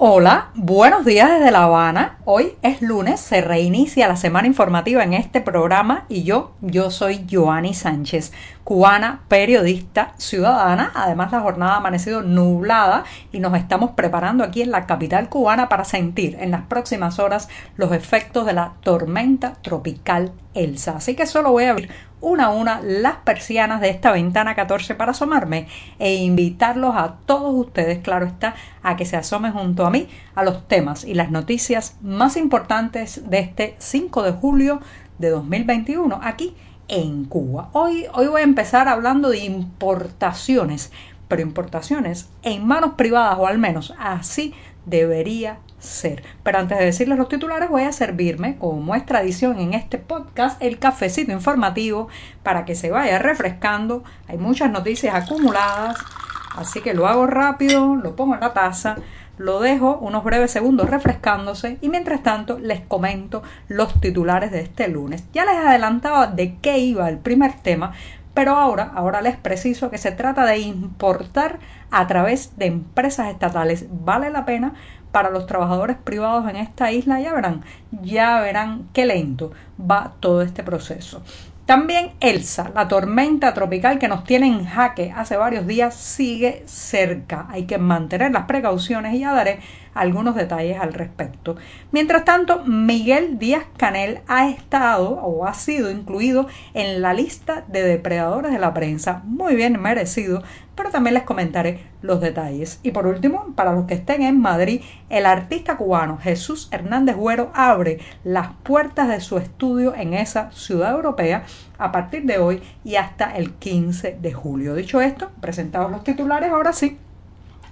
Hola, buenos días desde La Habana. Hoy es lunes, se reinicia la semana informativa en este programa y yo, yo soy Joanny Sánchez, cubana, periodista, ciudadana. Además la jornada ha amanecido nublada y nos estamos preparando aquí en la capital cubana para sentir en las próximas horas los efectos de la tormenta tropical Elsa. Así que solo voy a abrir una a una las persianas de esta ventana 14 para asomarme e invitarlos a todos ustedes, claro está, a que se asomen junto a mí a los temas y las noticias más importantes de este 5 de julio de 2021 aquí en Cuba. Hoy, hoy voy a empezar hablando de importaciones, pero importaciones en manos privadas o al menos así debería ser. Pero antes de decirles los titulares, voy a servirme, como es tradición en este podcast, el cafecito informativo para que se vaya refrescando. Hay muchas noticias acumuladas, así que lo hago rápido, lo pongo en la taza, lo dejo unos breves segundos refrescándose y mientras tanto les comento los titulares de este lunes. Ya les adelantaba de qué iba el primer tema, pero ahora, ahora les preciso que se trata de importar a través de empresas estatales. Vale la pena para los trabajadores privados en esta isla, ya verán, ya verán qué lento va todo este proceso. También Elsa, la tormenta tropical que nos tiene en jaque hace varios días, sigue cerca. Hay que mantener las precauciones y ya daré algunos detalles al respecto. Mientras tanto, Miguel Díaz Canel ha estado o ha sido incluido en la lista de depredadores de la prensa, muy bien merecido, pero también les comentaré los detalles. Y por último, para los que estén en Madrid, el artista cubano Jesús Hernández Güero abre las puertas de su estudio en esa ciudad europea a partir de hoy y hasta el 15 de julio. Dicho esto, presentados los titulares, ahora sí,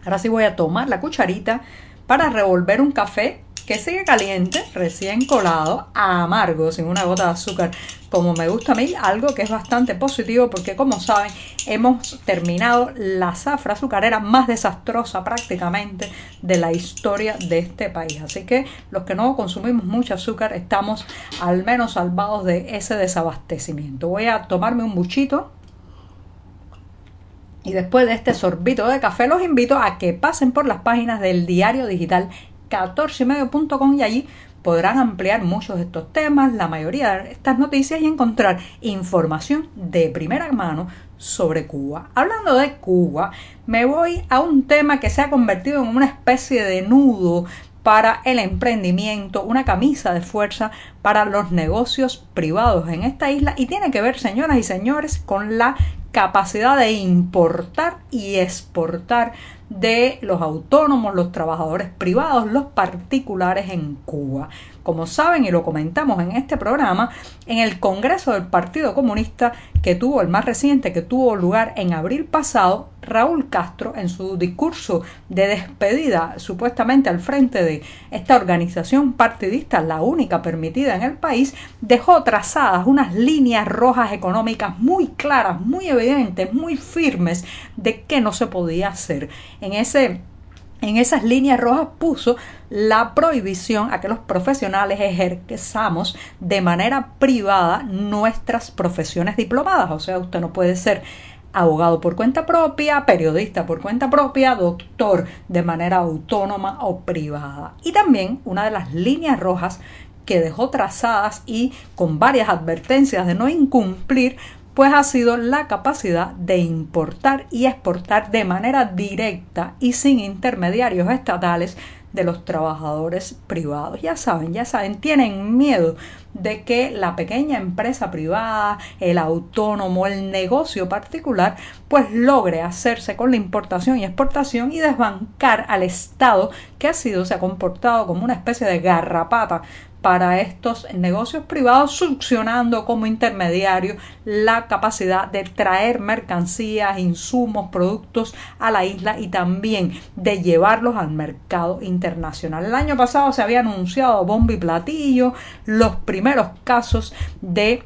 ahora sí voy a tomar la cucharita para revolver un café que sigue caliente, recién colado, amargo, sin una gota de azúcar, como me gusta a mí, algo que es bastante positivo porque como saben hemos terminado la zafra azucarera más desastrosa prácticamente de la historia de este país. Así que los que no consumimos mucho azúcar estamos al menos salvados de ese desabastecimiento. Voy a tomarme un buchito y después de este sorbito de café los invito a que pasen por las páginas del diario digital 14medio.com y allí podrán ampliar muchos de estos temas, la mayoría de estas noticias y encontrar información de primera mano sobre Cuba. Hablando de Cuba, me voy a un tema que se ha convertido en una especie de nudo para el emprendimiento, una camisa de fuerza para los negocios privados en esta isla y tiene que ver, señoras y señores, con la capacidad de importar y exportar de los autónomos, los trabajadores privados, los particulares en Cuba. Como saben y lo comentamos en este programa, en el Congreso del Partido Comunista que tuvo el más reciente, que tuvo lugar en abril pasado, Raúl Castro, en su discurso de despedida supuestamente al frente de esta organización partidista, la única permitida en el país, dejó trazadas unas líneas rojas económicas muy claras, muy evidentes, muy firmes de qué no se podía hacer. En ese en esas líneas rojas puso la prohibición a que los profesionales ejerzamos de manera privada nuestras profesiones diplomadas. O sea, usted no puede ser abogado por cuenta propia, periodista por cuenta propia, doctor de manera autónoma o privada. Y también una de las líneas rojas que dejó trazadas y con varias advertencias de no incumplir pues ha sido la capacidad de importar y exportar de manera directa y sin intermediarios estatales de los trabajadores privados. Ya saben, ya saben, tienen miedo de que la pequeña empresa privada, el autónomo, el negocio particular, pues logre hacerse con la importación y exportación y desbancar al Estado que ha sido, se ha comportado como una especie de garrapata para estos negocios privados, succionando como intermediario la capacidad de traer mercancías, insumos, productos a la isla y también de llevarlos al mercado internacional. El año pasado se había anunciado bomba y platillo los primeros casos de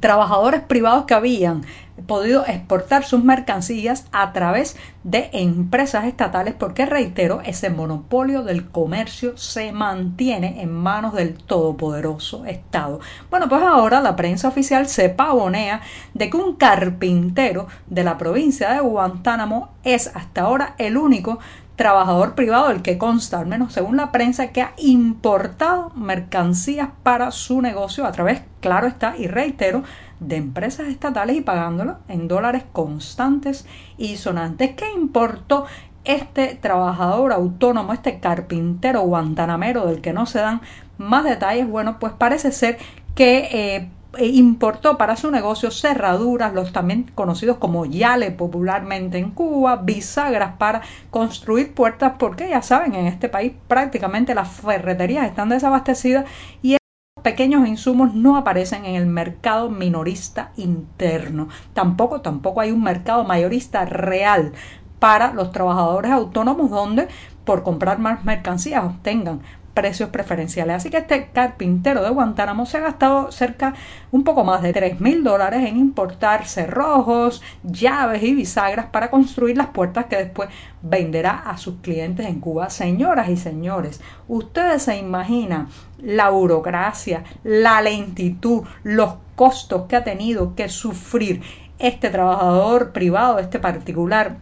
trabajadores privados que habían podido exportar sus mercancías a través de empresas estatales porque, reitero, ese monopolio del comercio se mantiene en manos del todopoderoso Estado. Bueno, pues ahora la prensa oficial se pavonea de que un carpintero de la provincia de Guantánamo es hasta ahora el único trabajador privado, el que consta, al menos según la prensa, que ha importado mercancías para su negocio a través, claro está, y reitero, de empresas estatales y pagándolo en dólares constantes y sonantes. ¿Qué importó este trabajador autónomo, este carpintero guantanamero del que no se dan más detalles? Bueno, pues parece ser que eh, importó para su negocio cerraduras, los también conocidos como yale popularmente en Cuba, bisagras para construir puertas, porque ya saben, en este país prácticamente las ferreterías están desabastecidas y pequeños insumos no aparecen en el mercado minorista interno. Tampoco, tampoco hay un mercado mayorista real para los trabajadores autónomos donde por comprar más mercancías obtengan precios preferenciales. Así que este carpintero de Guantánamo se ha gastado cerca un poco más de 3 mil dólares en importar cerrojos, llaves y bisagras para construir las puertas que después venderá a sus clientes en Cuba. Señoras y señores, ustedes se imaginan la burocracia, la lentitud, los costos que ha tenido que sufrir este trabajador privado, este particular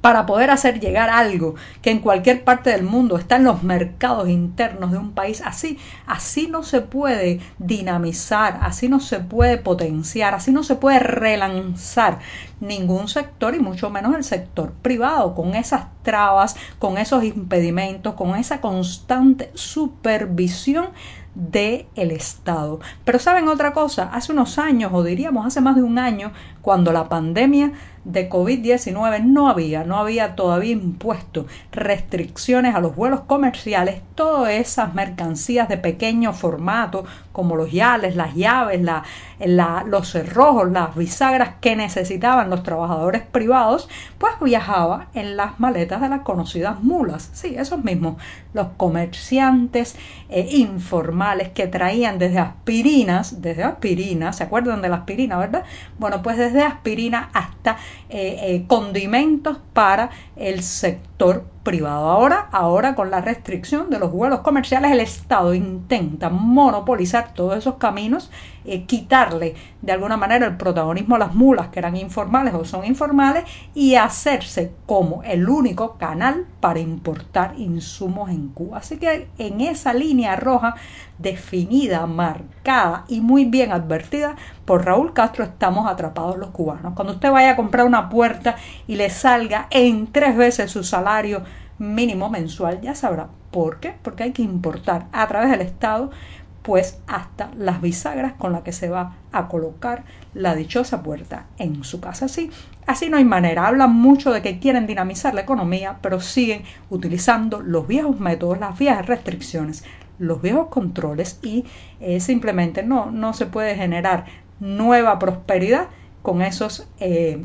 para poder hacer llegar algo que en cualquier parte del mundo está en los mercados internos de un país. Así, así no se puede dinamizar, así no se puede potenciar, así no se puede relanzar ningún sector y mucho menos el sector privado con esas trabas, con esos impedimentos, con esa constante supervisión del el Estado. Pero saben otra cosa, hace unos años, o diríamos hace más de un año, cuando la pandemia de COVID-19 no había, no había todavía impuesto restricciones a los vuelos comerciales, todas esas mercancías de pequeño formato, como los yales, las llaves, la, los cerrojos, las bisagras que necesitaban los trabajadores privados, pues viajaba en las maletas de las conocidas mulas. Sí, esos mismos, los comerciantes eh, informales que traían desde aspirinas, desde aspirinas, ¿se acuerdan de la aspirina, verdad? Bueno, pues desde aspirina hasta eh, eh, condimentos para el sector privado. Ahora, ahora con la restricción de los vuelos comerciales, el Estado intenta monopolizar todos esos caminos, eh, quitarle de alguna manera el protagonismo a las mulas que eran informales o son informales y hacerse como el único canal para importar insumos en Cuba. Así que en esa línea roja definida, marcada y muy bien advertida por Raúl Castro estamos atrapados los cubanos. Cuando usted vaya a comprar una puerta y le salga en tres veces su salario mínimo mensual, ya sabrá por qué, porque hay que importar a través del Estado pues hasta las bisagras con las que se va a colocar la dichosa puerta en su casa. Así, así no hay manera. Hablan mucho de que quieren dinamizar la economía, pero siguen utilizando los viejos métodos, las viejas restricciones, los viejos controles y eh, simplemente no, no se puede generar nueva prosperidad con esos eh,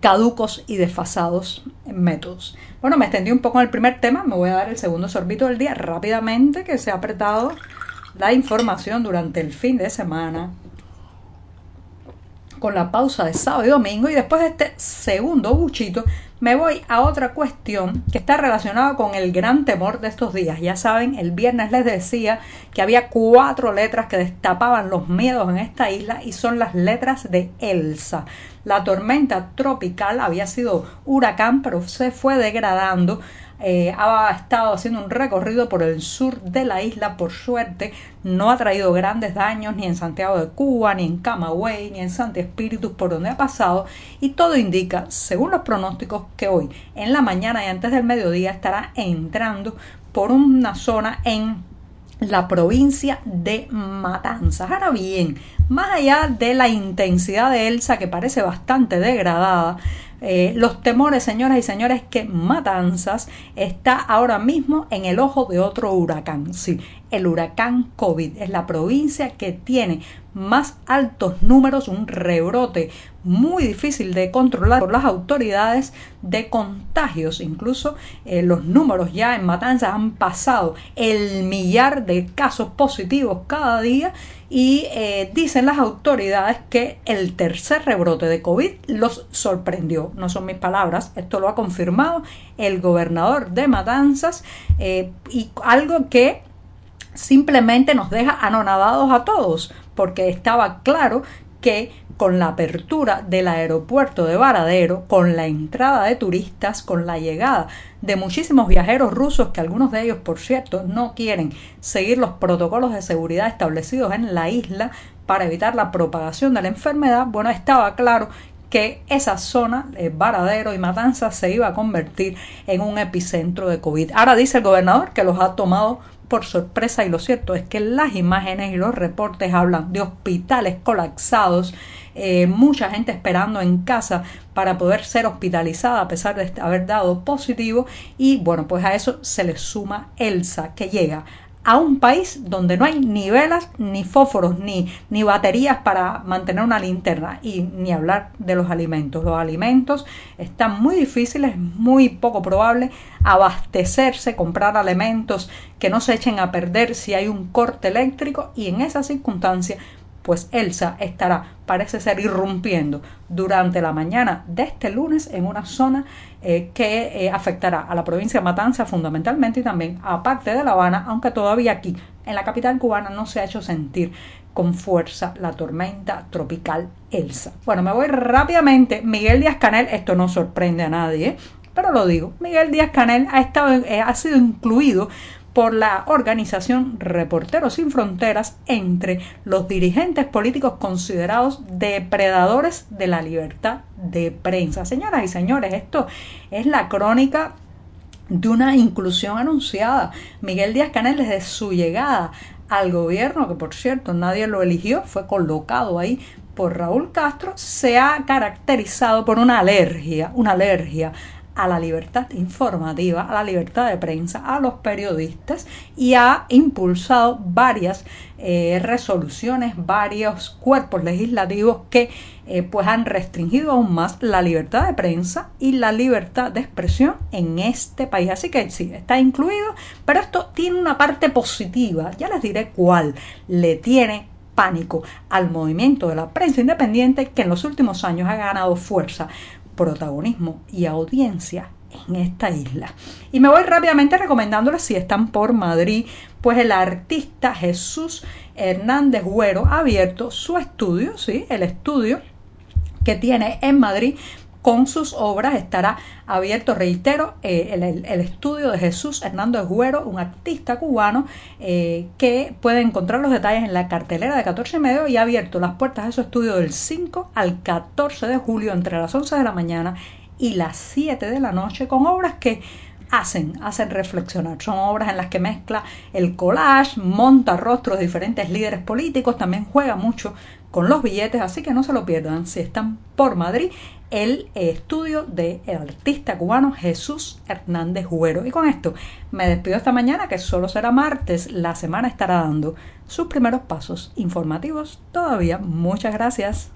caducos y desfasados métodos. Bueno, me extendí un poco en el primer tema, me voy a dar el segundo sorbito del día rápidamente, que se ha apretado la información durante el fin de semana con la pausa de sábado y domingo y después de este segundo buchito me voy a otra cuestión que está relacionada con el gran temor de estos días. Ya saben, el viernes les decía que había cuatro letras que destapaban los miedos en esta isla y son las letras de Elsa. La tormenta tropical había sido huracán, pero se fue degradando eh, ha estado haciendo un recorrido por el sur de la isla, por suerte no ha traído grandes daños ni en Santiago de Cuba, ni en Camagüey, ni en Santi Espíritus, por donde ha pasado, y todo indica, según los pronósticos, que hoy en la mañana y antes del mediodía estará entrando por una zona en la provincia de Matanzas. Ahora bien, más allá de la intensidad de Elsa, que parece bastante degradada, eh, los temores, señoras y señores, que Matanzas está ahora mismo en el ojo de otro huracán. Sí, el huracán COVID. Es la provincia que tiene más altos números, un rebrote muy difícil de controlar por las autoridades de contagios. Incluso eh, los números ya en Matanzas han pasado el millar de casos positivos cada día y eh, dicen las autoridades que el tercer rebrote de COVID los sorprendió. No son mis palabras, esto lo ha confirmado el gobernador de Matanzas eh, y algo que simplemente nos deja anonadados a todos, porque estaba claro que con la apertura del aeropuerto de Varadero, con la entrada de turistas, con la llegada de muchísimos viajeros rusos, que algunos de ellos, por cierto, no quieren seguir los protocolos de seguridad establecidos en la isla para evitar la propagación de la enfermedad, bueno, estaba claro que esa zona, el Varadero y Matanzas, se iba a convertir en un epicentro de COVID. Ahora dice el gobernador que los ha tomado por sorpresa y lo cierto es que las imágenes y los reportes hablan de hospitales colapsados, eh, mucha gente esperando en casa para poder ser hospitalizada a pesar de haber dado positivo y bueno pues a eso se le suma Elsa que llega a un país donde no hay ni velas, ni fósforos, ni, ni baterías para mantener una linterna y ni hablar de los alimentos. Los alimentos están muy difíciles, muy poco probable abastecerse, comprar alimentos que no se echen a perder si hay un corte eléctrico y en esa circunstancia pues Elsa estará, parece ser, irrumpiendo durante la mañana de este lunes en una zona eh, que eh, afectará a la provincia de Matanza fundamentalmente y también a parte de La Habana, aunque todavía aquí, en la capital cubana, no se ha hecho sentir con fuerza la tormenta tropical Elsa. Bueno, me voy rápidamente. Miguel Díaz Canel, esto no sorprende a nadie, pero lo digo, Miguel Díaz Canel ha, estado, eh, ha sido incluido por la organización Reporteros sin Fronteras entre los dirigentes políticos considerados depredadores de la libertad de prensa. Señoras y señores, esto es la crónica de una inclusión anunciada. Miguel Díaz Canel desde su llegada al gobierno, que por cierto nadie lo eligió, fue colocado ahí por Raúl Castro, se ha caracterizado por una alergia, una alergia a la libertad informativa, a la libertad de prensa, a los periodistas y ha impulsado varias eh, resoluciones, varios cuerpos legislativos que eh, pues han restringido aún más la libertad de prensa y la libertad de expresión en este país. Así que sí, está incluido, pero esto tiene una parte positiva, ya les diré cuál le tiene pánico al movimiento de la prensa independiente que en los últimos años ha ganado fuerza protagonismo y audiencia en esta isla. Y me voy rápidamente recomendándoles si están por Madrid, pues el artista Jesús Hernández Güero ha abierto su estudio, sí, el estudio que tiene en Madrid con sus obras estará abierto, reitero, eh, el, estudio de Jesús Hernando Esguero, un artista cubano eh, que puede encontrar los detalles en la cartelera de 14 y medio y ha abierto las puertas de su estudio del 5 al 14 de julio entre las 11 de la mañana y las 7 de la noche con obras que hacen, hacen reflexionar. Son obras en las que mezcla el collage, monta rostros de diferentes líderes políticos, también juega mucho con los billetes, así que no se lo pierdan si están por Madrid el estudio del artista cubano Jesús Hernández Güero. Y con esto me despido esta mañana, que solo será martes. La semana estará dando sus primeros pasos informativos todavía. Muchas gracias.